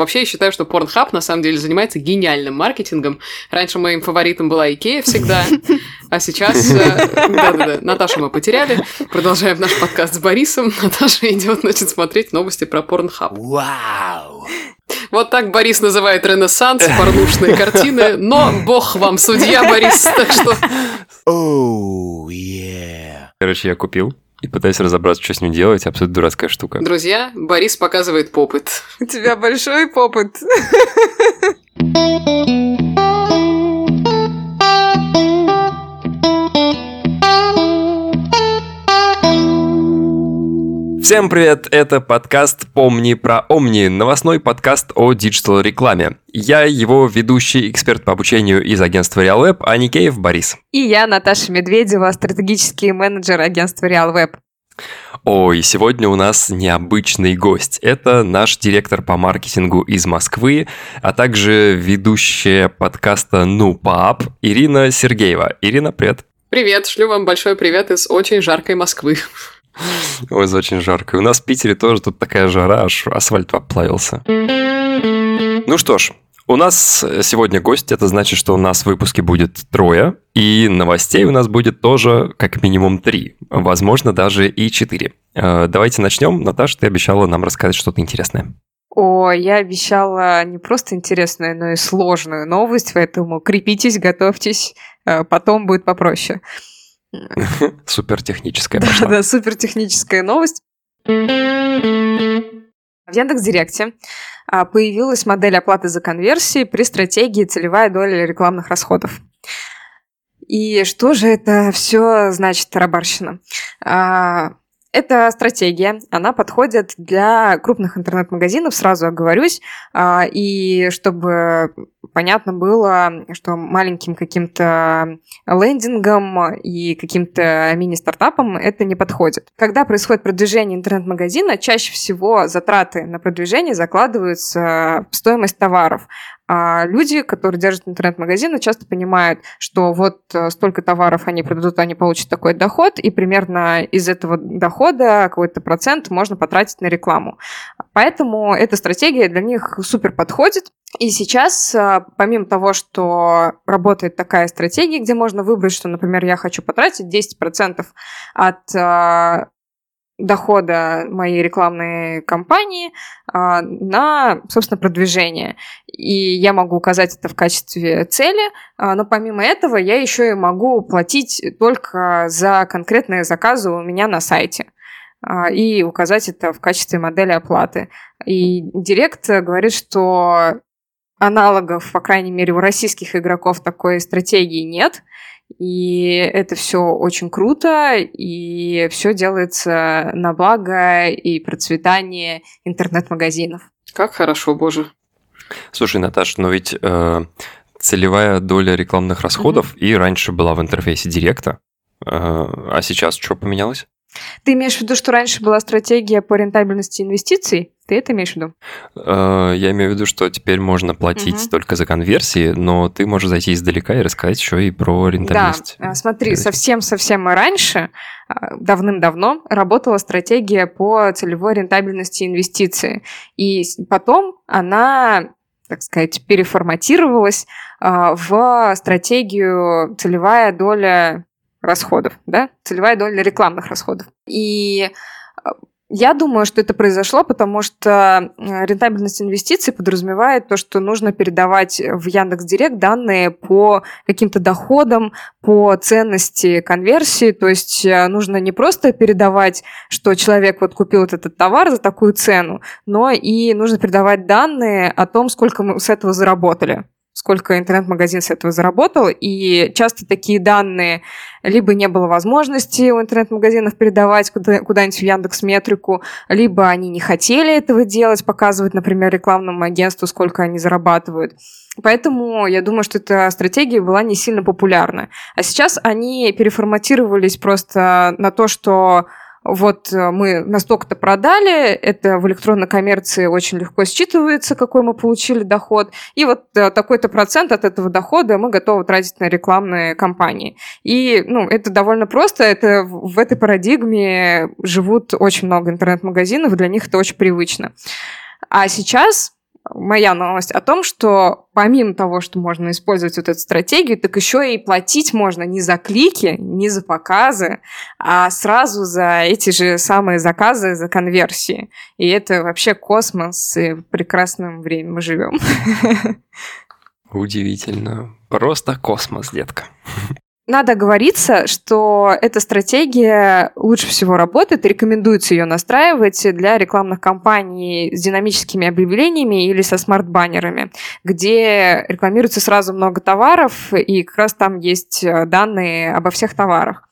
Вообще, я считаю, что Pornhub на самом деле занимается гениальным маркетингом. Раньше моим фаворитом была Икея всегда, а сейчас... э, Да-да-да, Наташу мы потеряли. Продолжаем наш подкаст с Борисом. Наташа идет, значит, смотреть новости про Pornhub. Вау! Вот так Борис называет ренессанс, порнушные картины, но бог вам судья, Борис, так что... Оу, yeah. Короче, я купил и пытаюсь разобраться, что с ним делать. Абсолютно дурацкая штука. Друзья, Борис показывает pop it. У тебя большой pop it. Всем привет, это подкаст «Помни про Омни», новостной подкаст о digital-рекламе. Я его ведущий эксперт по обучению из агентства RealWeb, Аникеев Борис. И я, Наташа Медведева, стратегический менеджер агентства RealWeb. Ой, сегодня у нас необычный гость. Это наш директор по маркетингу из Москвы, а также ведущая подкаста «Ну, пап» Ирина Сергеева. Ирина, привет. Привет, шлю вам большой привет из очень жаркой Москвы. Ой, очень жарко. У нас в Питере тоже тут такая жара, аж асфальт поплавился. Ну что ж, у нас сегодня гость, это значит, что у нас в выпуске будет трое, и новостей у нас будет тоже как минимум три, возможно, даже и четыре. Э, Давайте начнем. Наташа, ты обещала нам рассказать что-то интересное. О, я обещала не просто интересную, но и сложную новость, поэтому крепитесь, готовьтесь, э, потом будет попроще. Супер техническая Да, пошла. да, супер техническая новость. В Яндекс.Директе а, появилась модель оплаты за конверсии при стратегии целевая доля рекламных расходов. И что же это все значит, тарабарщина? Эта стратегия, она подходит для крупных интернет-магазинов, сразу оговорюсь, а, и чтобы понятно было, что маленьким каким-то лендингом и каким-то мини-стартапам это не подходит. Когда происходит продвижение интернет-магазина, чаще всего затраты на продвижение закладываются в стоимость товаров. А люди, которые держат интернет-магазины, часто понимают, что вот э, столько товаров они продадут, они получат такой доход, и примерно из этого дохода какой-то процент можно потратить на рекламу. Поэтому эта стратегия для них супер подходит. И сейчас, а, помимо того, что работает такая стратегия, где можно выбрать, что, например, я хочу потратить 10% от а, дохода моей рекламной кампании а, на, собственно, продвижение. И я могу указать это в качестве цели, а, но помимо этого я еще и могу платить только за конкретные заказы у меня на сайте а, и указать это в качестве модели оплаты. И Директ говорит, что аналогов, по крайней мере, у российских игроков такой стратегии нет. И это все очень круто, и все делается на благо и процветание интернет-магазинов. Как хорошо, боже. Слушай, Наташа, но ведь э, целевая доля рекламных расходов и раньше была в интерфейсе Директа, э, а сейчас что поменялось? Ты имеешь в виду, что раньше была стратегия по рентабельности инвестиций? Ты это имеешь в виду? Э, Я имею в виду, что теперь можно платить Мгм. только за конверсии, но ты можешь зайти издалека и рассказать еще и про Да, рентабельность. а, смотри, Интересно. совсем-совсем раньше, а, давным-давно, работала стратегия по целевой рентабельности инвестиций. И потом она, так сказать, переформатировалась в стратегию целевая доля расходов, да, целевая доля рекламных расходов. И я думаю, что это произошло, потому что э, рентабельность инвестиций подразумевает то, что нужно передавать в Яндекс.Директ данные по каким-то доходам, по ценности конверсии. То есть э, нужно не просто передавать, что человек вот купил вот этот товар за такую цену, но и нужно передавать данные о том, сколько мы с этого заработали сколько интернет-магазин с этого заработал, и часто такие данные либо не было возможности у интернет-магазинов передавать куда- куда-нибудь в Яндекс Метрику, либо они не хотели этого делать, показывать, например, рекламному агентству, сколько они зарабатывают. Поэтому я думаю, что эта стратегия была не сильно популярна. А сейчас они переформатировались просто на то, что вот э, мы настолько-то продали, это в электронной коммерции очень легко считывается, какой мы получили доход, и вот э, такой-то процент от этого дохода мы готовы тратить на рекламные кампании. И ну, это довольно просто, это в в этой парадигме живут очень много интернет-магазинов, для них это очень привычно. А сейчас моя новость о том, что помимо того, что можно использовать вот эту стратегию, так еще и платить можно не за клики, не за показы, а сразу за эти же самые заказы, за конверсии. И это вообще космос, и в прекрасном время мы живем. Удивительно. Просто космос, детка. Надо говориться, что эта стратегия лучше всего работает, рекомендуется ее настраивать для рекламных кампаний с динамическими объявлениями или со смарт-баннерами, где рекламируется сразу много товаров, и как раз там есть э, данные обо всех товарах.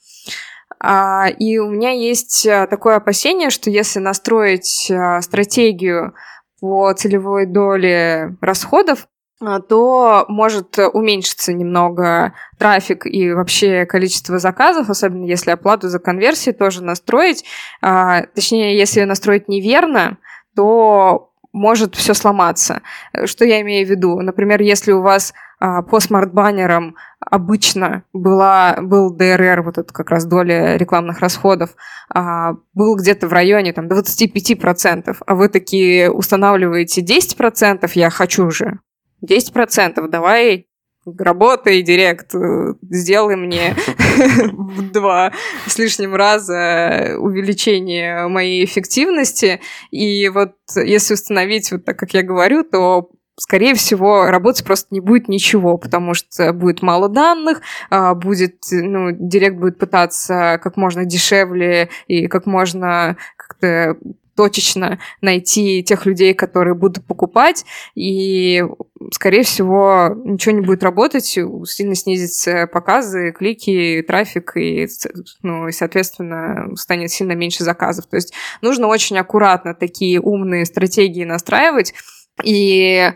А, и у меня есть э, такое опасение, что если настроить э, стратегию по целевой доле расходов, то может уменьшиться немного трафик и вообще количество заказов, особенно если оплату за конверсии тоже настроить. А, точнее, если настроить неверно, то может все сломаться. Что я имею в виду? Например, если у вас а, по смарт-баннерам обычно была, был ДРР, вот это как раз доля рекламных расходов, был где-то в районе там, 25%, а вы такие устанавливаете 10%, я хочу же 10%, давай работай, директ, сделай мне в два с лишним раза увеличение моей эффективности. И вот если установить вот так, как я говорю, то скорее всего, работать просто не будет ничего, потому что будет мало данных, а, будет, ну, директ будет пытаться как можно дешевле и как можно как-то точечно найти тех людей, которые будут покупать, и, скорее всего, ничего не будет работать, сильно снизятся показы, клики, трафик, и, ну, и, соответственно, станет сильно меньше заказов. То есть нужно очень аккуратно такие умные стратегии настраивать, и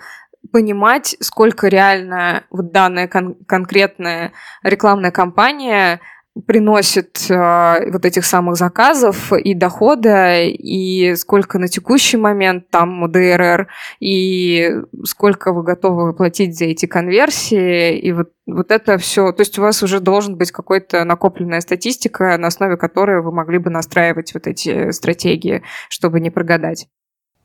понимать, сколько реально вот данная кон- конкретная рекламная кампания приносит э, вот этих самых заказов и дохода, и сколько на текущий момент там ДРР, и сколько вы готовы платить за эти конверсии, и вот, вот это все. То есть у вас уже должен быть какой-то накопленная статистика, на основе которой вы могли бы настраивать вот эти стратегии, чтобы не прогадать.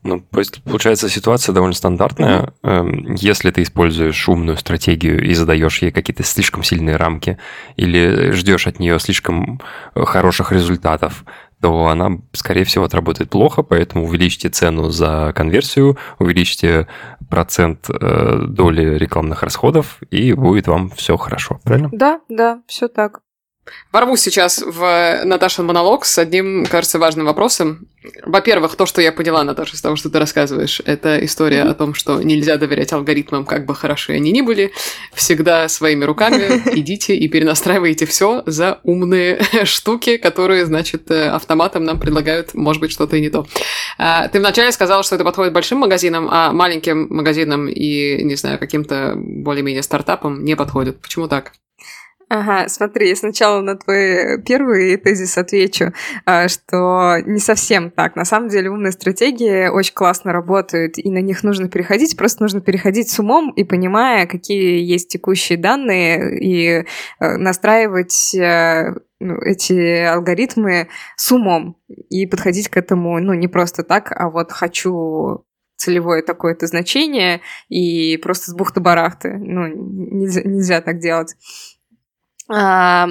Ну, получается, ситуация довольно стандартная. Mm-hmm. Если ты используешь умную стратегию и задаешь ей какие-то слишком сильные рамки или ждешь от нее слишком э, хороших результатов, то она, скорее всего, отработает плохо, поэтому увеличьте цену за конверсию, увеличьте процент э, доли рекламных расходов, и будет вам все хорошо, правильно? Да, да, все так. Ворвусь сейчас в Наташин монолог с одним, кажется, важным вопросом. Во-первых, то, что я поняла, Наташа, из того, что ты рассказываешь, это история mm-hmm. о том, что нельзя доверять алгоритмам, как бы хороши они ни были. Всегда своими руками идите и перенастраивайте все за умные штуки, которые, значит, э, автоматом нам предлагают, может быть, что-то и не то. А, ты вначале сказала, что это подходит большим магазинам, а маленьким магазинам и, не знаю, каким-то более-менее стартапам не подходит. Почему так? Ага, смотри, сначала на твой первый тезис отвечу, а, что не совсем так. На самом деле умные стратегии очень классно работают, и на них нужно переходить, просто нужно переходить с умом и понимая, какие есть текущие данные, и э, настраивать э, ну, эти алгоритмы с умом и подходить к этому, ну, не просто так, а вот хочу целевое такое-то значение и просто с бухты-барахты. Ну, нельзя, нельзя так делать. А,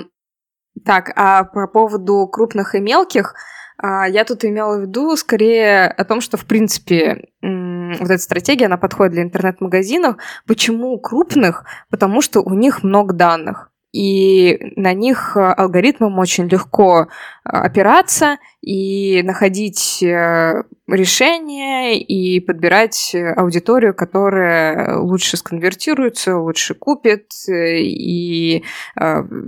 так, а по поводу крупных и мелких, а, я тут имела в виду скорее о том, что, в принципе, вот эта стратегия, она подходит для интернет-магазинов. Почему крупных? Потому что у них много данных и на них э, алгоритмам очень легко э, опираться и находить э, решения и подбирать аудиторию, которая лучше сконвертируется, лучше купит и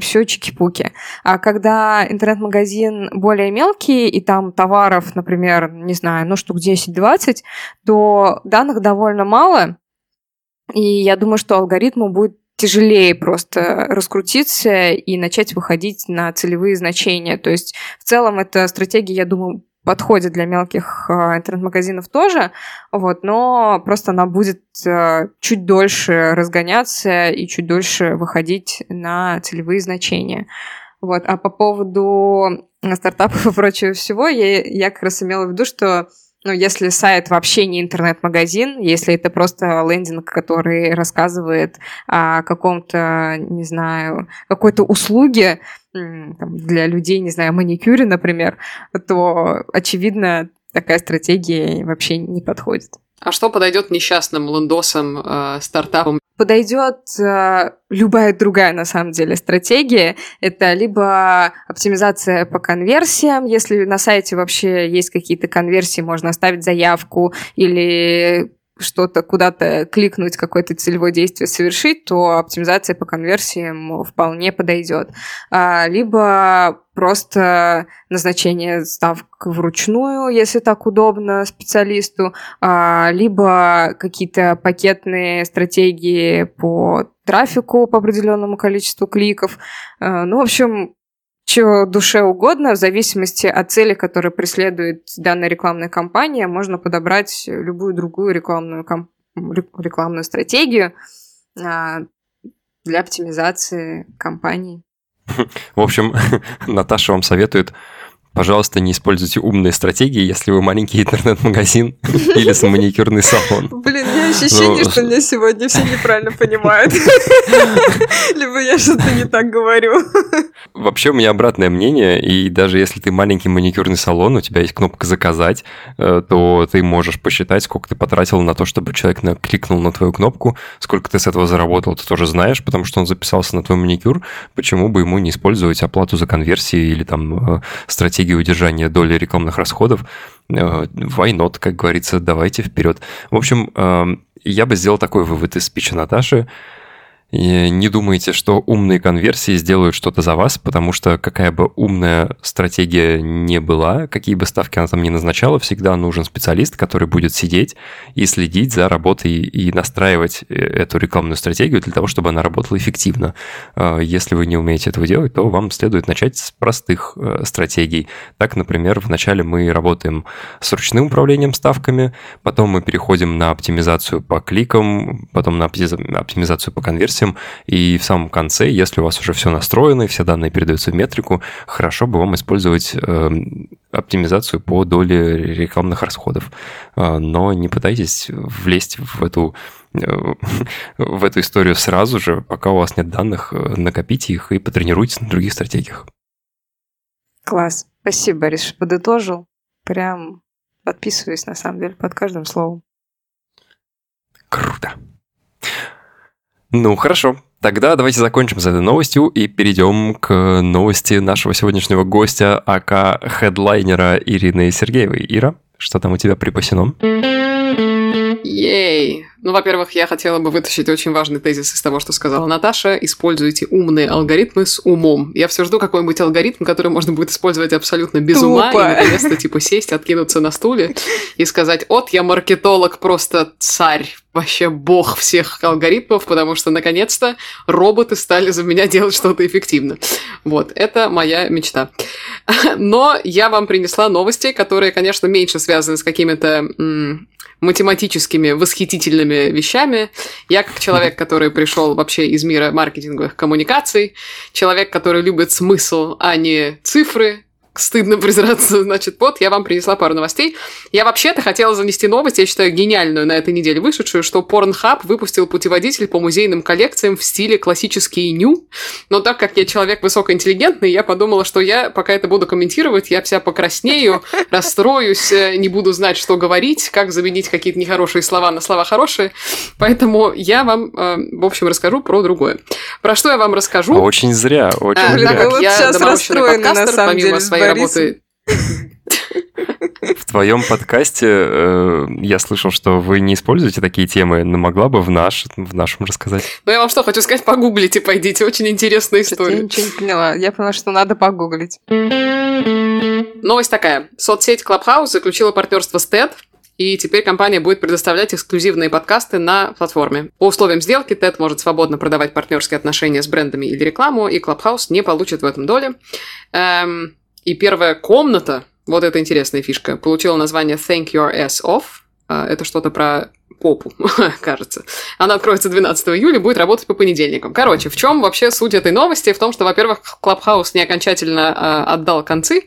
все чики-пуки. А когда интернет-магазин более мелкий, и там товаров, например, не знаю, ну штук 10-20, то данных довольно мало, и я думаю, что алгоритму будет тяжелее просто раскрутиться и начать выходить на целевые значения. То есть в целом эта стратегия, я думаю, подходит для мелких э, интернет-магазинов тоже, вот, но просто она будет э, чуть дольше разгоняться и чуть дольше выходить на целевые значения. Вот. А по поводу стартапов и прочего всего, я, я как раз имела в виду, что ну, если сайт вообще не интернет-магазин, если это просто лендинг, который рассказывает о каком-то, не знаю, какой-то услуге там, для людей, не знаю, маникюре, например, то, очевидно, такая стратегия вообще не подходит. А что подойдет несчастным лендосам, э, стартапам? Подойдет э, любая другая, на самом деле, стратегия. Это либо оптимизация по конверсиям, если на сайте вообще есть какие-то конверсии, можно оставить заявку или что-то куда-то кликнуть, какое-то целевое действие совершить, то оптимизация по конверсиям вполне подойдет. А, либо просто назначение ставок вручную, если так удобно специалисту, а, либо какие-то пакетные стратегии по трафику по определенному количеству кликов. А, ну, в общем, что душе угодно, в зависимости от цели, которую преследует данная рекламная кампания, можно подобрать любую другую рекламную, ком... рекламную стратегию а, для оптимизации кампании. В общем, Наташа вам советует Пожалуйста, не используйте умные стратегии, если вы маленький интернет-магазин или маникюрный салон. Блин, у меня ощущение, что меня сегодня все неправильно понимают. Либо я что-то не так говорю. Вообще у меня обратное мнение, и даже если ты маленький маникюрный салон, у тебя есть кнопка «Заказать», э, то ты можешь посчитать, сколько ты потратил на то, чтобы человек кликнул на твою кнопку, сколько ты с этого заработал, ты тоже знаешь, потому что он записался на твой маникюр, почему бы ему не использовать оплату за конверсии или там э, стратегию стратегию удержания доли рекламных расходов, э, why not, как говорится, давайте вперед. В общем, э, я бы сделал такой вывод из спича Наташи. И не думайте, что умные конверсии сделают что-то за вас, потому что какая бы умная стратегия не была, какие бы ставки она там не назначала, всегда нужен специалист, который будет сидеть и следить за работой и настраивать э, эту рекламную стратегию для того, чтобы она работала эффективно. А, если вы не умеете этого делать, то вам следует начать с простых э, стратегий. Так, например, вначале мы работаем с ручным управлением ставками, потом мы переходим на оптимизацию по кликам, потом на оптимизацию по конверсии, версиям, и в самом конце, если у вас уже все настроено, и все данные передаются в метрику, хорошо бы вам использовать э, оптимизацию по доле рекламных расходов. Э, но не пытайтесь влезть в эту э, в эту историю сразу же, пока у вас нет данных, э, накопите их и потренируйтесь на других стратегиях. Класс. Спасибо, Борис, подытожил. Прям подписываюсь, на самом деле, под каждым словом. Круто. Ну, хорошо. Тогда давайте закончим с этой новостью и перейдем к новости нашего сегодняшнего гостя, АК хедлайнера Ирины Сергеевой. Ира, что там у тебя припасено? Ей! Ну, во-первых, я хотела бы вытащить очень важный тезис из того, что сказала Наташа. Используйте умные алгоритмы с умом. Я все жду какой-нибудь алгоритм, который можно будет использовать абсолютно без Тупо. ума, и наконец-то, типа, сесть, откинуться на стуле и сказать, от, я маркетолог, просто царь, вообще бог всех алгоритмов, потому что, наконец-то, роботы стали за меня делать что-то эффективно. Вот, это моя мечта. Но я вам принесла новости, которые, конечно, меньше связаны с какими-то математическими восхитительными вещами. Я как человек, который пришел вообще из мира маркетинговых коммуникаций, человек, который любит смысл, а не цифры, стыдно признаться, значит, вот, я вам принесла пару новостей. Я вообще-то хотела занести новость, я считаю, гениальную на этой неделе вышедшую, что Pornhub выпустил путеводитель по музейным коллекциям в стиле классический ню. Но так как я человек высокоинтеллигентный, я подумала, что я, пока это буду комментировать, я вся покраснею, расстроюсь, э, не буду знать, что говорить, как заменить какие-то нехорошие слова на слова хорошие. Поэтому я вам, э, в общем, расскажу про другое. Про что я вам расскажу? Очень зря, очень а, зря. Так как я доморощенный подкастер, помимо своей работы в твоем подкасте э, я слышал, что вы не используете такие темы, но могла бы в, наш, в нашем рассказать. Ну, я вам что, хочу сказать, погуглите, пойдите. Очень интересная история. Я ничего не поняла. Я поняла, что надо погуглить. Новость такая. Соцсеть Clubhouse заключила партнерство с TED, и теперь компания будет предоставлять эксклюзивные подкасты на платформе. По условиям сделки TED может свободно продавать партнерские отношения с брендами или рекламу, и Clubhouse не получит в этом доли. Эм, и первая комната, вот эта интересная фишка, получила название Thank Your Ass Off. А, это что-то про попу, кажется. Она откроется 12 июля, будет работать по понедельникам. Короче, в чем вообще суть этой новости? В том, что, во-первых, Clubhouse не окончательно э, отдал концы,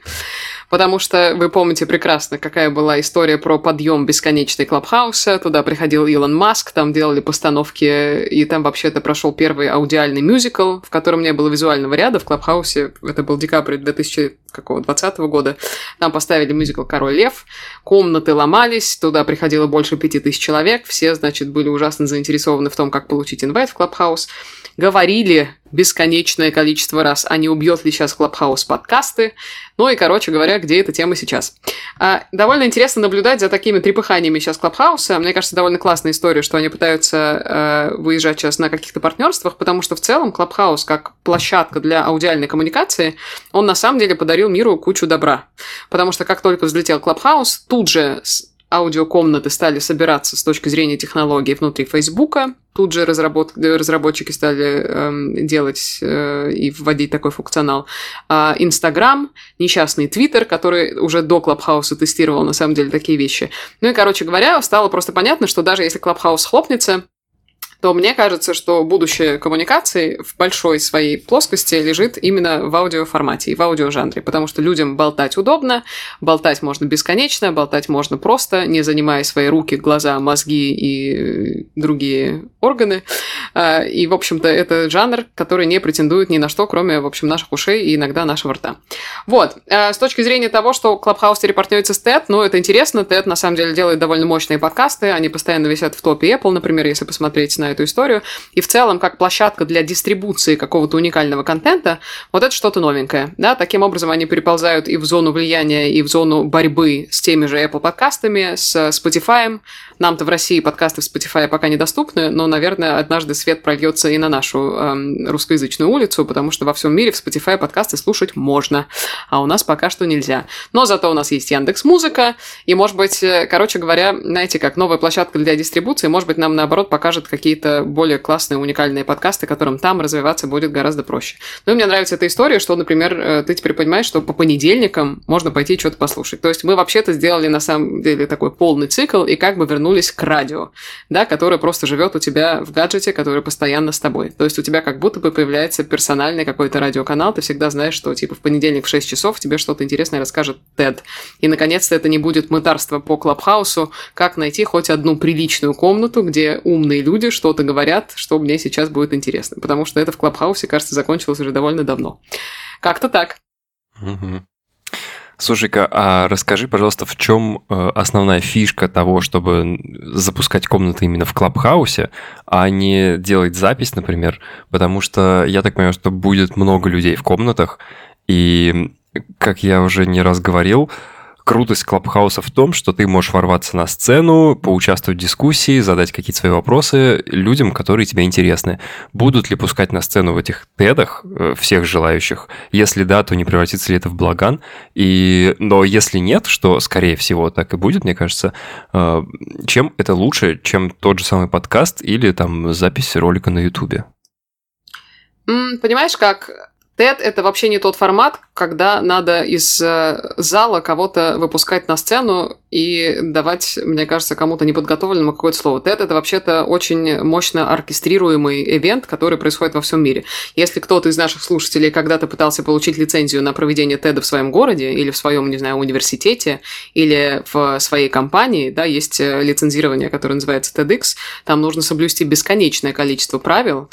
потому что вы помните прекрасно, какая была история про подъем бесконечный Clubhouse а. Туда приходил Илон Маск, там делали постановки, и там вообще-то прошел первый аудиальный мюзикл, в котором не было визуального ряда в Clubhouse е. Это был декабрь 2020 года. Там поставили мюзикл «Король лев». Комнаты ломались, туда приходило больше пяти тысяч человек. Все, значит, были ужасно заинтересованы в том, как получить invite в Clubhouse говорили бесконечное количество раз, а не убьет ли сейчас Clubhouse подкасты. Ну и, короче говоря, где эта тема сейчас. А, довольно интересно наблюдать за такими трепыханиями сейчас Clubhouse а. Мне кажется, довольно классная история, что они пытаются э, выезжать сейчас на каких-то партнерствах, потому что в целом Clubhouse, как площадка для аудиальной коммуникации, он на самом деле подарил миру кучу добра. Потому что как только взлетел Clubhouse, тут же аудиокомнаты стали собираться с точки зрения технологий внутри Фейсбука. Тут же разработ... разработчики стали э, делать э, и вводить такой функционал. А Инстаграм, несчастный Твиттер, который уже до Клабхауса тестировал на самом деле такие вещи. Ну и, короче говоря, стало просто понятно, что даже если Клабхаус хлопнется, то мне кажется, что будущее коммуникации в большой своей плоскости лежит именно в аудиоформате и в аудиожанре, потому что людям болтать удобно, болтать можно бесконечно, болтать можно просто, не занимая свои руки, глаза, мозги и другие органы. А, и, в общем-то, это жанр, который не претендует ни на что, кроме, в общем, наших ушей и иногда нашего рта. Вот. А, с точки зрения того, что Clubhouse теперь партнерится с TED, ну, это интересно. TED, на самом деле, делает довольно мощные подкасты. Они постоянно висят в топе Apple, например, если посмотреть на эту историю. И в целом, как площадка для дистрибуции какого-то уникального контента, вот это что-то новенькое. Да? Таким образом, они переползают и в зону влияния, и в зону борьбы с теми же Apple подкастами, с Spotify. Нам-то в России подкасты в Spotify пока недоступны, но, наверное, однажды свет прольется и на нашу эм, русскоязычную улицу, потому что во всем мире в Spotify подкасты слушать можно, а у нас пока что нельзя. Но зато у нас есть Яндекс Музыка, и, может быть, э, короче говоря, знаете, как новая площадка для дистрибуции, может быть, нам, наоборот, покажет какие-то какие-то более классные, уникальные подкасты, которым там развиваться будет гораздо проще. Ну и мне нравится эта история, что, например, э, ты теперь понимаешь, что по понедельникам можно пойти что-то послушать. То есть мы вообще-то сделали на самом деле такой полный цикл и как бы вернулись к радио, да, которое просто живет у тебя в гаджете, который постоянно с тобой. То есть у тебя как будто бы появляется персональный какой-то радиоканал, ты всегда знаешь, что типа в понедельник в 6 часов тебе что-то интересное расскажет Тед. И наконец-то это не будет мытарство по Клабхаусу, как найти хоть одну приличную комнату, где умные люди что что-то говорят, что мне сейчас будет интересно. Потому что это в Клабхаусе, кажется, закончилось уже довольно давно. Как-то так. Угу. Слушай-ка, а расскажи, пожалуйста, в чем э, основная фишка того, чтобы запускать комнаты именно в Клабхаусе, а не делать запись, например, потому что я так понимаю, что будет много людей в комнатах, и, как я уже не раз говорил, крутость Клабхауса в том, что ты можешь ворваться на сцену, поучаствовать в дискуссии, задать какие-то свои вопросы людям, которые тебе интересны. Будут ли пускать на сцену в этих тедах э, всех желающих? Если да, то не превратится ли это в благан? И... Но если нет, что, скорее всего, так и будет, мне кажется, э, чем это лучше, чем тот же самый подкаст или там запись ролика на Ютубе? Понимаешь, как TED — это вообще не тот формат, когда надо из э, зала кого-то выпускать на сцену и давать, мне кажется, кому-то неподготовленному какое-то слово. TED — это вообще-то очень мощно оркестрируемый ивент, который происходит во всем мире. Если кто-то из наших слушателей когда-то пытался получить лицензию на проведение TED в своем городе или в своем, не знаю, университете или в своей компании, да, есть э, лицензирование, которое называется TEDx, там нужно соблюсти бесконечное количество правил,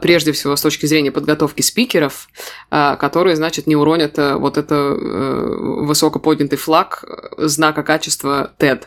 прежде всего с точки зрения подготовки спикеров, а, которые, значит, не уронят э, вот это э, высоко поднятый флаг э, знака качества TED.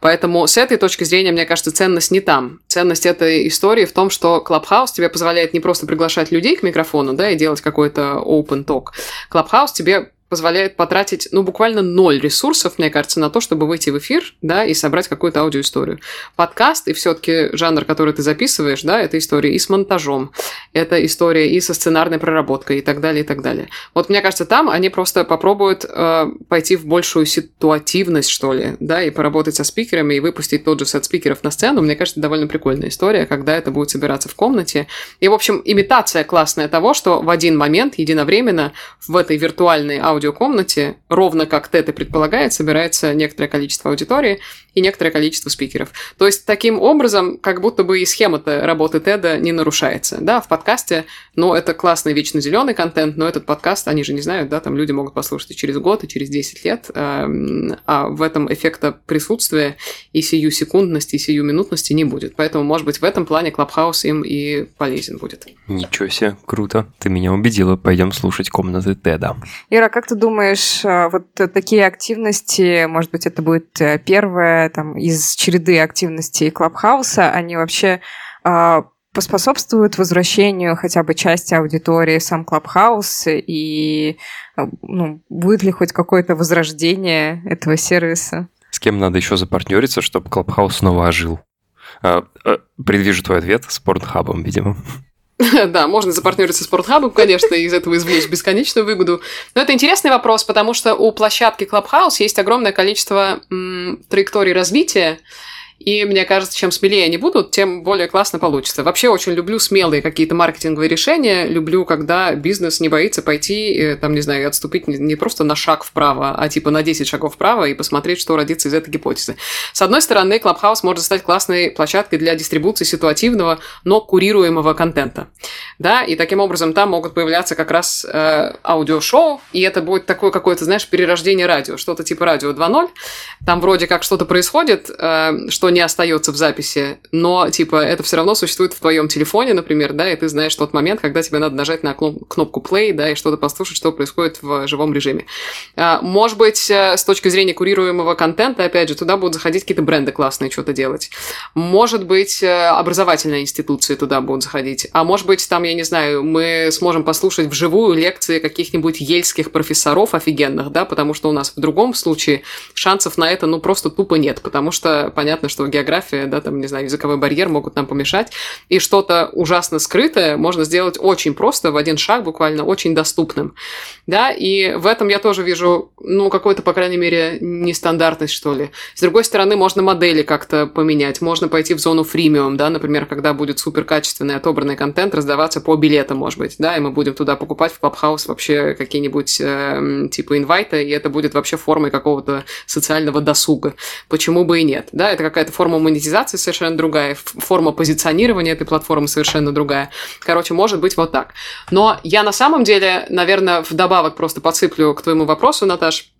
Поэтому с этой точки зрения, мне кажется, ценность не там. Ценность этой истории в том, что Clubhouse тебе позволяет не просто приглашать людей к микрофону, да, и делать какой-то open talk. Clubhouse тебе позволяет потратить, ну, буквально ноль ресурсов, мне кажется, на то, чтобы выйти в эфир, да, и собрать какую-то аудиоисторию. Подкаст и все-таки жанр, который ты записываешь, да, это история и с монтажом, это история и со сценарной проработкой и так далее, и так далее. Вот мне кажется, там они просто попробуют э, пойти в большую ситуативность, что ли, да, и поработать со спикерами и выпустить тот же сет спикеров на сцену. Мне кажется, довольно прикольная история, когда это будет собираться в комнате. И, в общем, имитация классная того, что в один момент единовременно в этой виртуальной аудио аудиокомнате, ровно как Тед и предполагает, собирается некоторое количество аудитории, и некоторое количество спикеров. То есть, таким образом, как будто бы и схема-то работы Теда не нарушается. Да, в подкасте, ну, это классный вечно зеленый контент, но этот подкаст, они же не знают, да, там люди могут послушать и через год, и через 10 лет, эм, а в этом эффекта присутствия и сию секундности, и сию минутности не будет. Поэтому, может быть, в этом плане Clubhouse им и полезен будет. Ничего себе, круто. Ты меня убедила. Пойдем слушать комнаты TED а. Ира, как ты думаешь, э, вот такие активности, может быть, это будет э, первая там, из череды активностей Clubhouse а, они вообще э, поспособствуют возвращению хотя бы части аудитории в сам Clubhouse, и ну, будет ли хоть какое-то возрождение этого сервиса? С кем надо еще запартнериться, чтобы Клабхаус снова ожил? Предвижу твой ответ с Порнхабом, видимо. Да, можно запартнериться с Спортхабом, конечно, и из этого извлечь бесконечную выгоду. Но это интересный вопрос, потому что у площадки Clubhouse есть огромное количество м, траекторий развития, и мне кажется, чем смелее они будут, тем более классно получится. Вообще очень люблю смелые какие-то маркетинговые решения. Люблю, когда бизнес не боится пойти, э, там, не знаю, отступить не просто на шаг вправо, а типа на 10 шагов вправо и посмотреть, что родится из этой гипотезы. С одной стороны, Clubhouse может стать классной площадкой для дистрибуции ситуативного, но курируемого контента. Да, и таким образом там могут появляться как раз э, аудиошоу, и это будет такое какое-то, знаешь, перерождение радио, что-то типа радио 2.0. Там вроде как что-то происходит, э, что не остается в записи, но, типа, это все равно существует в твоем телефоне, например, да, и ты знаешь тот момент, когда тебе надо нажать на кнопку play, да, и что-то послушать, что происходит в живом режиме. А, может быть, э, с точки зрения курируемого контента, опять же, туда будут заходить какие-то бренды классные, что-то делать. Может быть, э, образовательные институции туда будут заходить. А может быть, там, я не знаю, мы сможем послушать вживую лекции каких-нибудь ельских профессоров офигенных, да, потому что у нас в другом случае шансов на это, ну, просто тупо нет, потому что понятно, что что география, да, там, не знаю, языковой барьер могут нам помешать. И что-то ужасно скрытое можно сделать очень просто, в один шаг, буквально очень доступным. Да, и в этом я тоже вижу, ну, какой-то, по крайней мере, нестандартность, что ли. С другой стороны, можно модели как-то поменять, можно пойти в зону фримиум, да, например, когда будет суперкачественный отобранный контент раздаваться по билетам, может быть, да, и мы будем туда покупать в Clubhouse вообще какие-нибудь э, типа инвайта, и это будет вообще формой какого-то социального досуга. Почему бы и нет, да, это какая-то форма монетизации совершенно другая, форма позиционирования этой платформы совершенно другая. Короче, может быть вот так. Но я на самом деле, наверное, вдобавок просто подсыплю к твоему вопросу, Наташ,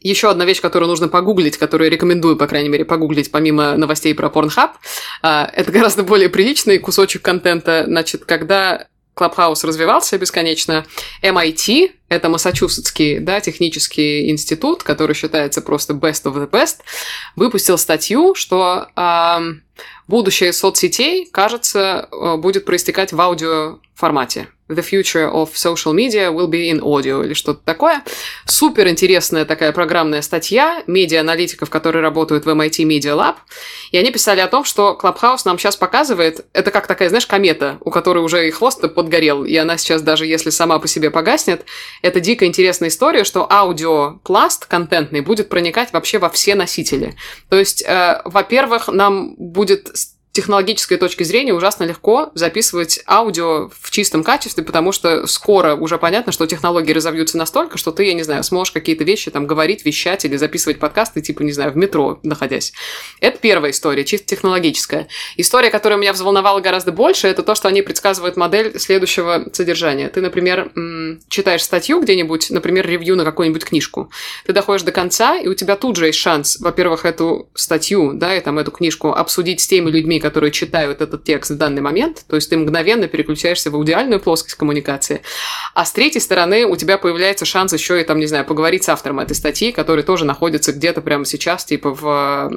еще одна вещь, которую нужно погуглить, которую рекомендую, по крайней мере, погуглить помимо новостей про Pornhub, а, это гораздо более приличный кусочек контента. Значит, когда Clubhouse развивался бесконечно, MIT, это Массачусетский да, технический институт, который считается просто best of the best, выпустил статью, что э, будущее соцсетей, кажется, э, будет проистекать в аудиоформате. The future of social media will be in audio или что-то такое. Супер интересная такая программная статья медиа-аналитиков, которые работают в MIT Media Lab. И они писали о том, что Clubhouse нам сейчас показывает, это как такая, знаешь, комета, у которой уже и хвост подгорел, и она сейчас даже если сама по себе погаснет, это дико интересная история, что аудиопласт контентный будет проникать вообще во все носители. То есть, э, во-первых, нам будет технологической точки зрения ужасно легко записывать аудио в чистом качестве, потому что скоро уже понятно, что технологии разовьются настолько, что ты, я не знаю, сможешь какие-то вещи там говорить, вещать или записывать подкасты, типа, не знаю, в метро находясь. Это первая история, чисто технологическая. История, которая меня взволновала гораздо больше, это то, что они предсказывают модель следующего содержания. Ты, например, читаешь статью где-нибудь, например, ревью на какую-нибудь книжку. Ты доходишь до конца, и у тебя тут же есть шанс, во-первых, эту статью, да, и там эту книжку обсудить с теми людьми, которые читают этот текст в данный момент, то есть ты мгновенно переключаешься в аудиальную плоскость коммуникации, а с третьей стороны у тебя появляется шанс еще и там, не знаю, поговорить с автором этой статьи, который тоже находится где-то прямо сейчас, типа в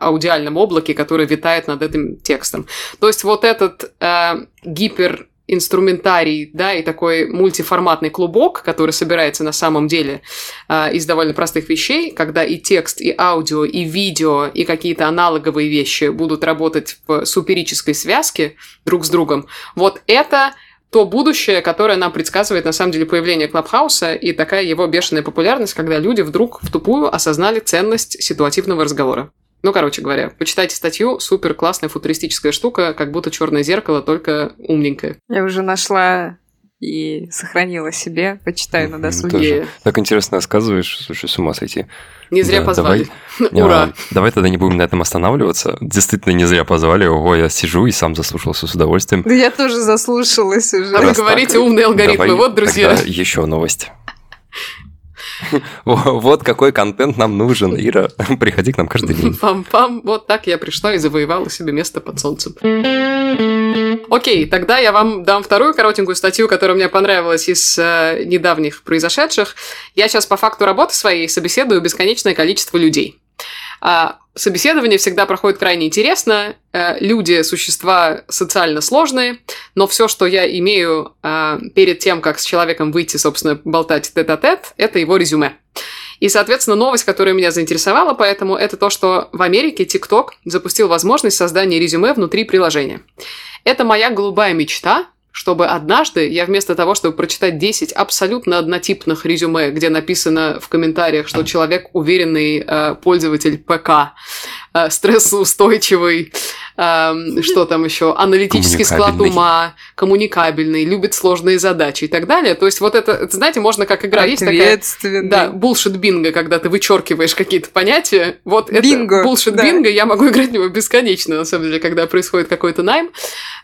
аудиальном облаке, который витает над этим текстом. То есть вот этот э, гипер инструментарий, да, и такой мультиформатный клубок, который собирается на самом деле э, из довольно простых вещей, когда и текст, и аудио, и видео, и какие-то аналоговые вещи будут работать в суперической связке друг с другом. Вот это то будущее, которое нам предсказывает на самом деле появление Клабхауса и такая его бешеная популярность, когда люди вдруг в тупую осознали ценность ситуативного разговора. Ну, короче говоря, почитайте статью, супер классная футуристическая штука, как будто черное зеркало, только умненькое. Я уже нашла и сохранила себе, почитаю на досуге. тоже. Так интересно рассказываешь, слушай, с ума сойти. Не зря Да, позвали. давай. Ура. А, Давай тогда не будем на этом останавливаться. Действительно, не зря позвали. Ого, я сижу и сам заслушался с удовольствием. Да я тоже заслушалась уже. А вы говорите так, умные алгоритмы. Давай Вот, друзья. тогда еще новость. Вот какой контент нам нужен, Ира. Приходи к нам каждый день. Пам-пам. Вот так я пришла и завоевала себе место под солнцем. Окей, тогда я вам дам вторую коротенькую статью, которая мне понравилась из э, недавних произошедших. Я сейчас по факту работы своей собеседую бесконечное количество людей. А, собеседование всегда проходит крайне интересно. Э, люди – существа социально сложные, но все, что я имею э, перед тем, как с человеком выйти, собственно, болтать тет-а-тет, это его резюме. И, соответственно, новость, которая меня заинтересовала, поэтому это то, что в Америке TikTok запустил возможность создания резюме внутри приложения. Это моя голубая мечта, чтобы однажды я вместо того, чтобы прочитать 10 абсолютно однотипных резюме, где написано в комментариях, что человек уверенный э, пользователь ПК, э, стрессоустойчивый, эм, что там еще, аналитический склад ума, коммуникабельный, любит сложные задачи и так далее. То есть вот это, это, знаете, можно как игра, есть такая... Да, булшит бинго, когда ты вычеркиваешь какие-то понятия. Вот Бинго, это булшит да. бинго, я могу играть в него бесконечно, на самом деле, когда происходит какой-то найм.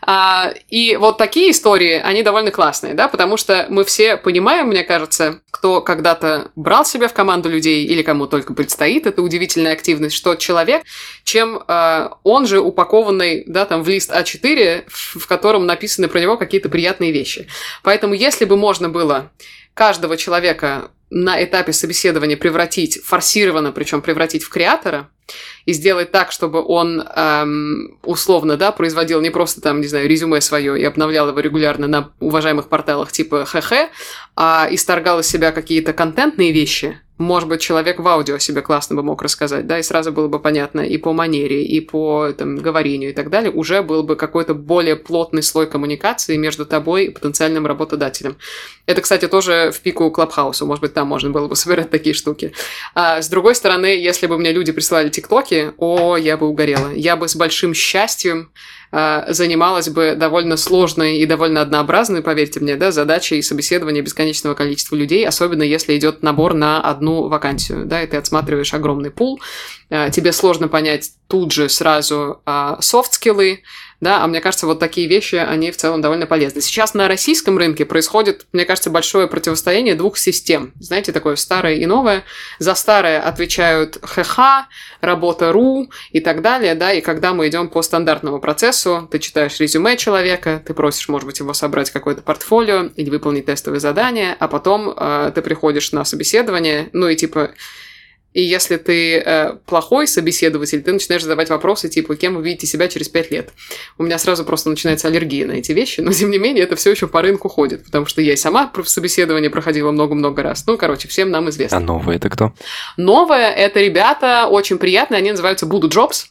А, и вот такие истории, они довольно классные, да, потому что мы все понимаем, мне кажется, кто когда-то брал себя в команду людей или кому только предстоит эта удивительная активность, что человек, чем э, он же упакованный, да, там в лист А4, в, котором написаны про него какие-то приятные вещи. Поэтому если бы можно было каждого человека на этапе собеседования превратить, форсированно причем превратить в креатора, и сделать так, чтобы он эм, условно, да, производил не просто там, не знаю, резюме свое и обновлял его регулярно на уважаемых порталах типа ХХ, а исторгал из себя какие-то контентные вещи, может быть, человек в аудио себе классно бы мог рассказать, да, и сразу было бы понятно и по манере, и по там, говорению и так далее, уже был бы какой-то более плотный слой коммуникации между тобой и потенциальным работодателем. Это, кстати, тоже в пику Клабхаусу, может быть, там можно было бы собирать такие штуки. А с другой стороны, если бы мне люди присылали тиктоки, о, я бы угорела. Я бы с большим счастьем занималась бы довольно сложной и довольно однообразной, поверьте мне, да, задачей собеседования бесконечного количества людей, особенно если идет набор на одну вакансию, да, и ты отсматриваешь огромный пул, а, тебе сложно понять тут же сразу софт-скиллы, да, а мне кажется, вот такие вещи, они в целом довольно полезны. Сейчас на российском рынке происходит, мне кажется, большое противостояние двух систем. Знаете, такое старое и новое. За старое отвечают ХХ, работа.ру и так далее, да, и когда мы идем по стандартному процессу, ты читаешь резюме человека, ты просишь, может быть, его собрать какое-то портфолио или выполнить тестовые задания, а потом э, ты приходишь на собеседование, ну и типа и если ты э, плохой собеседователь, ты начинаешь задавать вопросы типа, кем вы видите себя через пять лет. У меня сразу просто начинается аллергия на эти вещи, но тем не менее это все еще по рынку ходит, потому что я и сама собеседование проходила много-много раз. Ну, короче, всем нам известно. А новый это кто? Новое – это ребята очень приятные, они называются Буду Jobs.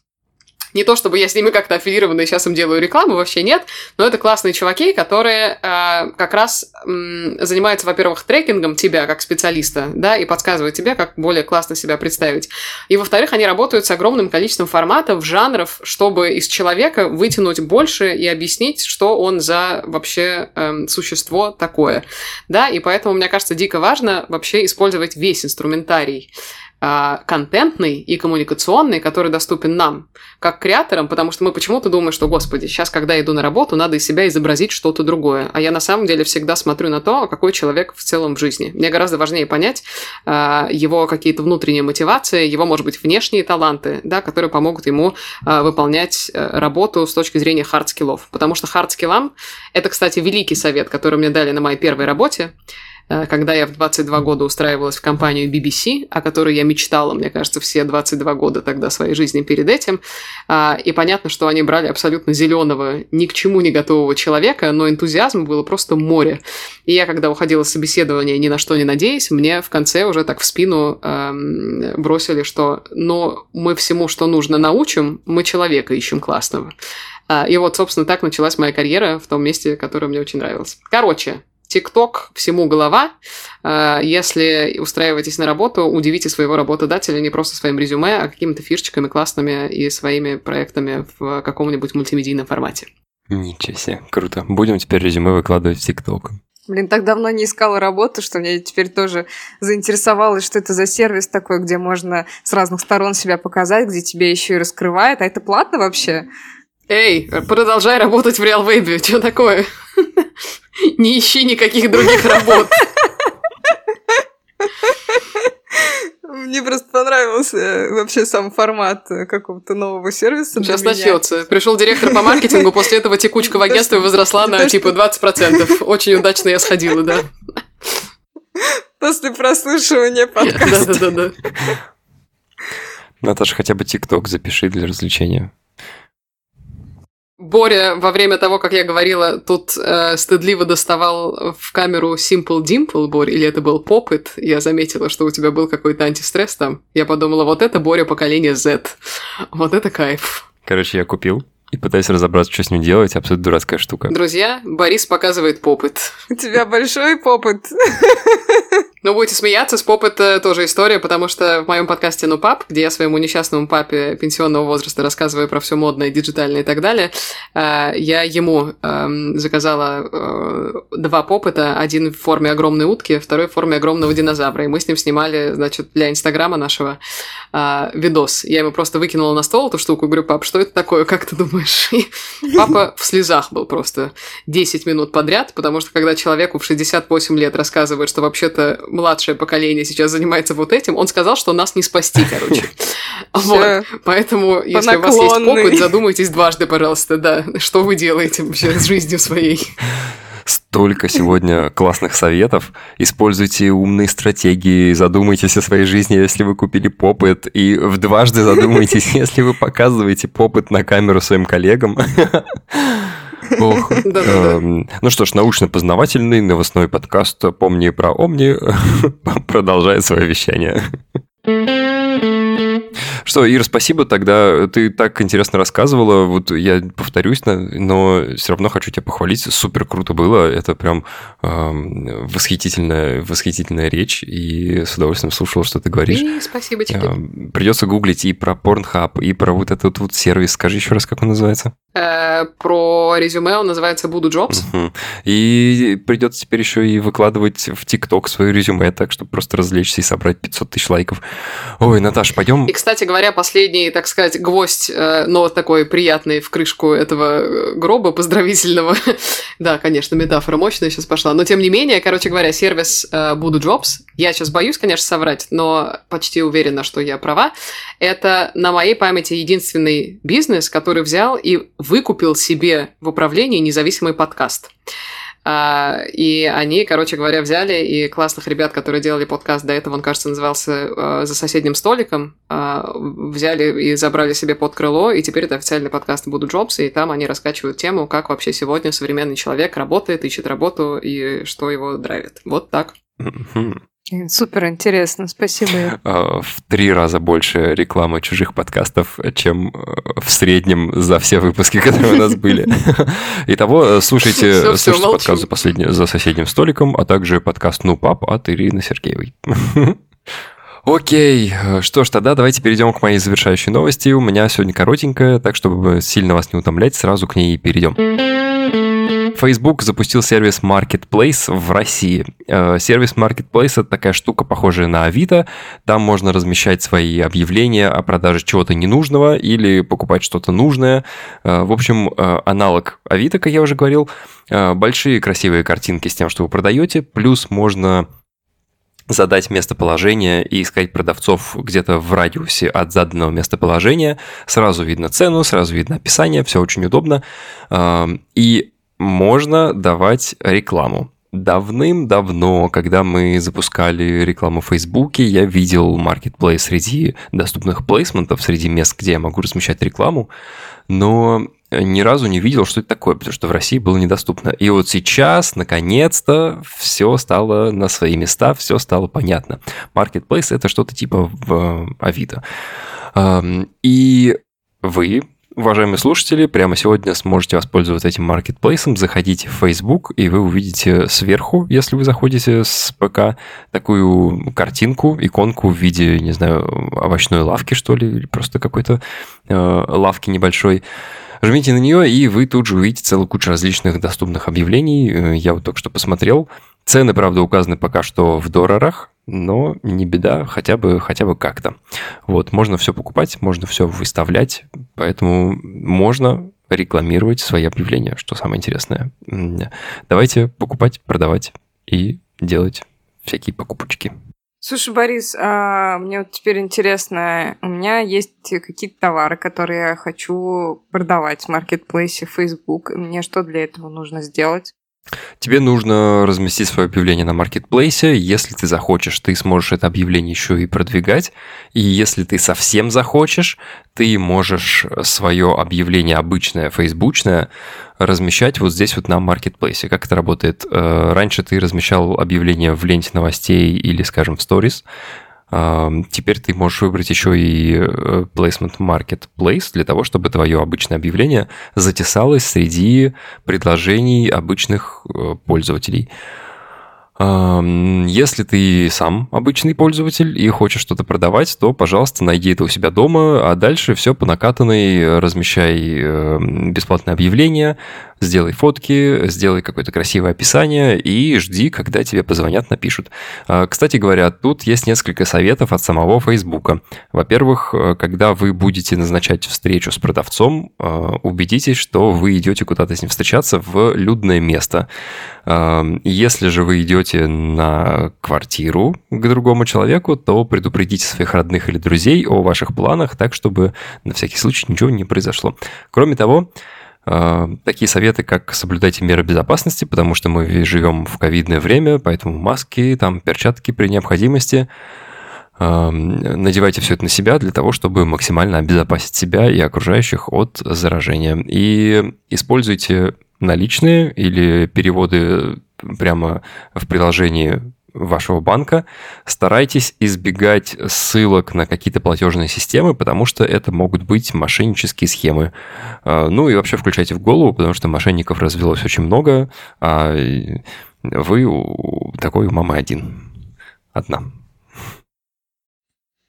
Не то, чтобы я с ними как-то аффилирована и сейчас им делаю рекламу, вообще нет, но это классные чуваки, которые э, как раз м, занимаются, во-первых, трекингом тебя как специалиста, да, и подсказывают тебе, как более классно себя представить. И, во-вторых, они работают с огромным количеством форматов, жанров, чтобы из человека вытянуть больше и объяснить, что он за вообще эм, существо такое, да, и поэтому, мне кажется, дико важно вообще использовать весь инструментарий контентный и коммуникационный, который доступен нам, как креаторам, потому что мы почему-то думаем, что, господи, сейчас, когда я иду на работу, надо из себя изобразить что-то другое. А я на самом деле всегда смотрю на то, какой человек в целом в жизни. Мне гораздо важнее понять а, его какие-то внутренние мотивации, его, может быть, внешние таланты, да, которые помогут ему а, выполнять а, работу с точки зрения hard-skill ов. Потому что hard-skill ам – это, кстати, великий совет, который мне дали на моей первой работе, Э, когда я в 22 года устраивалась в компанию BBC, о которой я мечтала, мне кажется, все 22 года тогда своей жизни перед этим. А, и понятно, что они брали абсолютно зеленого, ни к чему не готового человека, но энтузиазма было просто море. И я, когда уходила с собеседования, ни на что не надеясь, мне в конце уже так в спину эм, бросили, что «но мы всему, что нужно, научим, мы человека ищем классного». А, И вот, собственно, так началась моя карьера в том месте, которое мне очень нравилось. Короче, ТикТок всему голова. А, Если устраиваетесь на работу, удивите своего работодателя не просто своим резюме, а какими-то фишечками классными и своими проектами в каком-нибудь мультимедийном формате. Ничего себе, круто. Будем теперь резюме выкладывать в ТикТок. Блин, так давно не искала работу, что мне теперь тоже заинтересовалось, что это за сервис такой, где можно с разных сторон себя показать, где тебя еще и раскрывает. А это платно вообще? Эй, продолжай работать в Real Web. Что такое? Не ищи никаких других работ. Мне просто понравился вообще сам формат какого-то нового сервиса. Сейчас начнется. Пришел директор по маркетингу, после этого текучка в агентстве возросла на типа 20%. Очень удачно я сходила, да. После прослушивания подкаста. Да-да-да. Наташа, хотя бы ТикТок запиши для развлечения. Боря во время того, как я говорила, тут э, стыдливо доставал в камеру Simple Dimple, Борь, или это был Popit. Я заметила, что у тебя был какой-то антистресс там. Я подумала, вот это Боря поколение Z. Вот это кайф. Короче, я купил и пытаюсь разобраться, что с ним делать. Абсолютно дурацкая штука. Друзья, Борис показывает попыт. У тебя большой попыт. Ну, будете смеяться, с попыт тоже история, потому что в моем подкасте «Ну, пап», где я своему несчастному папе пенсионного возраста рассказываю про все модное, диджитальное и так далее, э, я ему эм, заказала э, два попыта, один в форме огромной утки, второй в форме огромного динозавра, и мы с ним снимали, значит, для Инстаграма нашего э, видос. Я ему просто выкинула на стол эту штуку, говорю, пап, что это такое, как ты думаешь? И папа в слезах был просто 10 минут подряд, потому что когда человеку в 68 лет рассказывают, что вообще-то младшее поколение сейчас занимается вот этим, он сказал, что нас не спасти, короче. Вот. Поэтому, если у вас есть опыт, задумайтесь дважды, пожалуйста, да, что вы делаете вообще с жизнью своей. Столько сегодня классных советов. Используйте умные стратегии, задумайтесь о своей жизни, если вы купили попыт, и в дважды задумайтесь, если вы показываете попыт на камеру своим коллегам. Ох. Эм, ну что ж, научно-познавательный новостной подкаст «Помни про Омни» продолжает свое вещание. Что, Ира, спасибо тогда. Ты так интересно рассказывала. Вот я повторюсь, но все равно хочу тебя похвалить. Супер круто было. Это прям э, восхитительная, восхитительная речь. И с удовольствием слушал, что ты говоришь. И спасибо тебе. Э, придется гуглить и про Pornhub, и про вот этот вот сервис. Скажи еще раз, как он называется? Э, про резюме он называется Буду Jobs. Угу. И придется теперь еще и выкладывать в ТикТок свое резюме, так чтобы просто развлечься и собрать 500 тысяч лайков. Ой, Наташ, пойдем. И, кстати говоря, последний, так сказать, гвоздь, э, но такой приятный в крышку этого э, гроба поздравительного. да, конечно, метафора мощная сейчас пошла. Но, тем не менее, короче говоря, сервис Буду Jobs, я сейчас боюсь, конечно, соврать, но почти уверена, что я права, это на моей памяти единственный бизнес, который взял и выкупил себе в управлении независимый подкаст. А, и они, короче говоря, взяли и классных ребят, которые делали подкаст до этого, он, кажется, назывался а, «За соседним столиком», а, взяли и забрали себе под крыло, и теперь это официальный подкаст «Буду Джобс», и там они раскачивают тему, как вообще сегодня современный человек работает, ищет работу и что его драйвит. Вот так. Супер интересно, спасибо. А, в три раза больше рекламы чужих подкастов, чем э, в среднем за все выпуски, которые у нас были. Итого, э, слушайте, слушайте подкаст за, последний, за соседним столиком, а также подкаст «Ну, пап» от Ирины Сергеевой. Окей, что ж, тогда давайте перейдем к моей завершающей новости. У меня сегодня коротенькая, так чтобы сильно вас не утомлять, сразу к ней и перейдем. Facebook запустил сервис Marketplace в России. Э, сервис Marketplace – это такая штука, похожая на Авито. Там можно размещать свои объявления о продаже чего-то ненужного или покупать что-то нужное. Э, в общем, э, аналог Авито, как я уже говорил. Большие красивые картинки с тем, что вы продаете, плюс можно задать местоположение и искать продавцов где-то в радиусе от заданного местоположения. Сразу видно цену, сразу видно описание, все очень удобно. И можно давать рекламу. Давным-давно, когда мы запускали рекламу в Фейсбуке, я видел маркетплейс среди доступных плейсментов, среди мест, где я могу размещать рекламу, но ни разу не видел, что это такое, потому что в России было недоступно. И вот сейчас, наконец-то, все стало на свои места, все стало понятно. Marketplace – это что-то типа в Авито. И вы Уважаемые слушатели, прямо сегодня сможете воспользоваться этим маркетплейсом. Заходите в Facebook, и вы увидите сверху, если вы заходите с ПК, такую картинку, иконку в виде, не знаю, овощной лавки, что ли, или просто какой-то э, лавки небольшой. Жмите на нее, и вы тут же увидите целую кучу различных доступных объявлений. Э, Я вот только что посмотрел. Цены, правда, указаны пока что в долларах, но не беда, хотя бы, хотя бы как-то. Вот, можно все покупать, можно все выставлять, поэтому можно рекламировать свои объявления, что самое интересное. Давайте покупать, продавать и делать всякие покупочки. Слушай, Борис, а мне вот теперь интересно, у меня есть какие-то товары, которые я хочу продавать в маркетплейсе Facebook. Мне что для этого нужно сделать? Тебе нужно разместить свое объявление на маркетплейсе. Если ты захочешь, ты сможешь это объявление еще и продвигать. И если ты совсем захочешь, ты можешь свое объявление обычное, фейсбучное, размещать вот здесь вот на маркетплейсе. Как это работает? Э, Раньше ты размещал объявление в ленте новостей или, скажем, в сторис. Теперь ты можешь выбрать еще и э, placement marketplace для того, чтобы твое обычное объявление затесалось среди предложений обычных э, пользователей. Если ты сам обычный пользователь и хочешь что-то продавать, то, пожалуйста, найди это у себя дома, а дальше все по накатанной, размещай э, бесплатное объявление, сделай фотки, сделай какое-то красивое описание и жди, когда тебе позвонят, напишут. А, Кстати говоря, тут есть несколько советов от самого Фейсбука. Во-первых, э, когда вы будете назначать встречу с продавцом, э, убедитесь, что вы идете куда-то с ним встречаться в людное место. А, Если же вы идете на квартиру к другому человеку, то предупредите своих родных или друзей о ваших планах, так, чтобы на всякий случай ничего не произошло. Кроме того, такие советы, как соблюдайте меры безопасности, потому что мы живем в ковидное время, поэтому маски, там, перчатки при необходимости. Э, Надевайте все это на себя для того, чтобы максимально обезопасить себя и окружающих от заражения. И используйте наличные или переводы прямо в приложении вашего банка. Старайтесь избегать ссылок на какие-то платежные системы, потому что это могут быть мошеннические схемы. А, Ну и вообще включайте в голову, потому что мошенников развелось очень много, а вы такой у мамы один. Одна.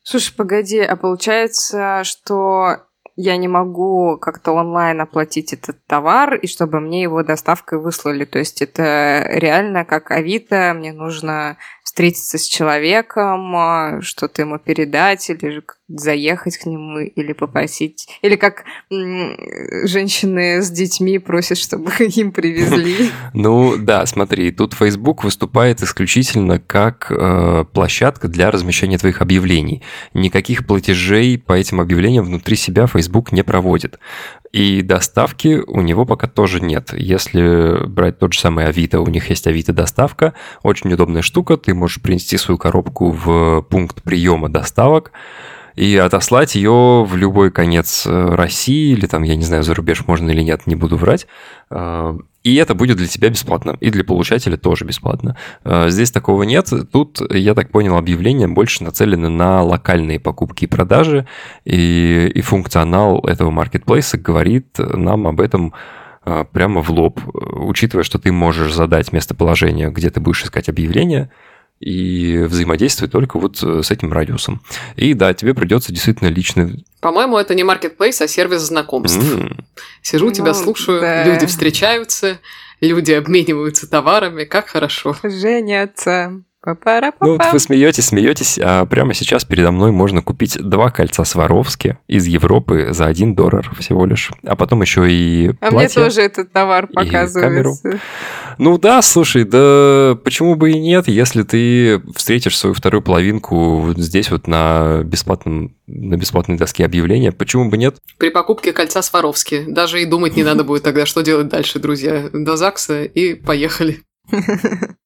Слушай, погоди, а получается, что я не могу как-то онлайн оплатить этот товар, и чтобы мне его доставкой выслали. То есть это реально как Авито, мне нужно встретиться с человеком, а, что-то ему передать, или же заехать к нему, или попросить. Или как женщины с детьми просят, чтобы им привезли. Ну да, смотри, тут Facebook выступает исключительно как э, площадка для размещения твоих объявлений. Никаких платежей по этим объявлениям внутри себя Facebook не проводит. И доставки у него пока тоже нет. Если брать тот же самый Авито, у них есть Авито доставка, очень удобная штука. Ты можешь принести свою коробку в пункт приема доставок и отослать ее в любой конец э, России или там, я не знаю, за рубеж можно или нет, не буду врать. Э, И это будет для тебя бесплатно, и для получателя тоже бесплатно. Э, Здесь такого нет. Тут, я так понял, объявления больше нацелены на локальные покупки и продажи, и, и функционал этого маркетплейса говорит нам об этом прямо в лоб, учитывая, что ты можешь задать местоположение, где ты будешь искать объявления, и взаимодействовать только вот э, с этим радиусом. И да, тебе придется действительно лично... По-моему, это не маркетплейс, а сервис знакомств. М, Сижу, тебя Ну, слушаю, да. люди встречаются, люди обмениваются товарами, как хорошо. Женятся. Ну, вот вы смеетесь, смеетесь, а прямо сейчас передо мной можно купить два кольца Сваровски из Европы за 1 доллар всего лишь. А потом еще и А мне платье. тоже этот товар камеру. показывается. Ну да, слушай, да почему бы и нет, если ты встретишь свою вторую половинку вот здесь вот на бесплатном на бесплатной доске объявления, почему бы нет? При покупке кольца Сваровски. Даже и думать не надо будет тогда, что делать дальше, друзья. До ЗАГСа и поехали.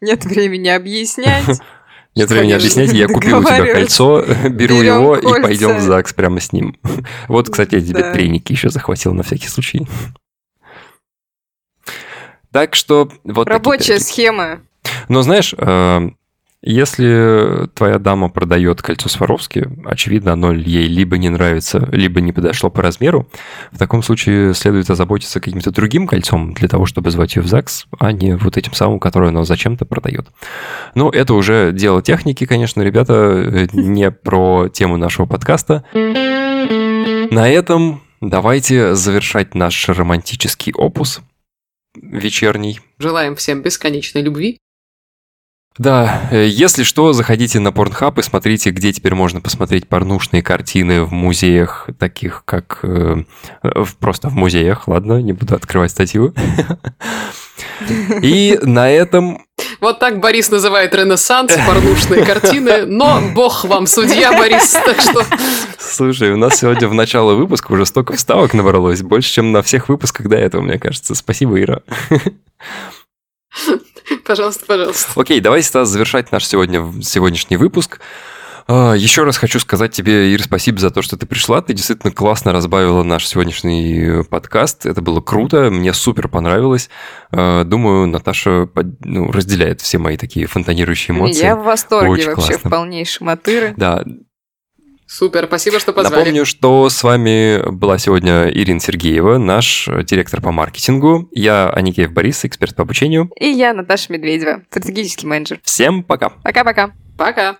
Нет времени объяснять. Нет Что времени объяснять, я купил у тебя кольцо, беру его и пойдем в ЗАГС прямо с ним. Вот, кстати, я тебе Да. треники еще захватил на всякий случай. Так что вот Рабочая схема. Но знаешь, э, если твоя дама продает кольцо Сваровски, очевидно, оно ей либо не нравится, либо не подошло по размеру. В таком случае следует озаботиться каким-то другим кольцом для того, чтобы звать ее в ЗАГС, а не вот этим самым, которое она зачем-то продает. Ну, это уже дело техники, конечно, ребята, э, не про тему нашего подкаста. На этом давайте завершать наш романтический опус вечерний. Желаем всем бесконечной любви. Да, э, если что, заходите на Pornhub и смотрите, где теперь можно посмотреть порнушные картины в музеях, таких как... э, э, просто в музеях, ладно, не буду открывать статью. И на этом Вот так Борис называет Ренессанс, порнушные картины, но бог вам судья, Борис, так что Слушай, у нас сегодня в начало выпуска уже столько вставок набралось, больше, чем на всех выпусках до этого, мне кажется. Спасибо, Ира. Пожалуйста, пожалуйста. Окей, давайте тогда завершать наш сегодня, сегодняшний выпуск. А, Еще раз хочу сказать тебе, Ир, спасибо за то, что ты пришла. Ты действительно классно разбавила наш сегодняшний э, подкаст. Это было круто, мне супер понравилось. А, Думаю, Наташа ну, разделяет все мои такие фонтанирующие эмоции. Я в восторге Очень вообще, классно. в полнейшем от Иры. Да, Супер, спасибо, что позвали. Напомню, что с вами была сегодня Ирина Сергеева, наш директор по маркетингу. Я Аникеев Борис, эксперт по обучению. И я, Наташа Медведева, стратегический менеджер. Всем пока! Пока-пока. Пока.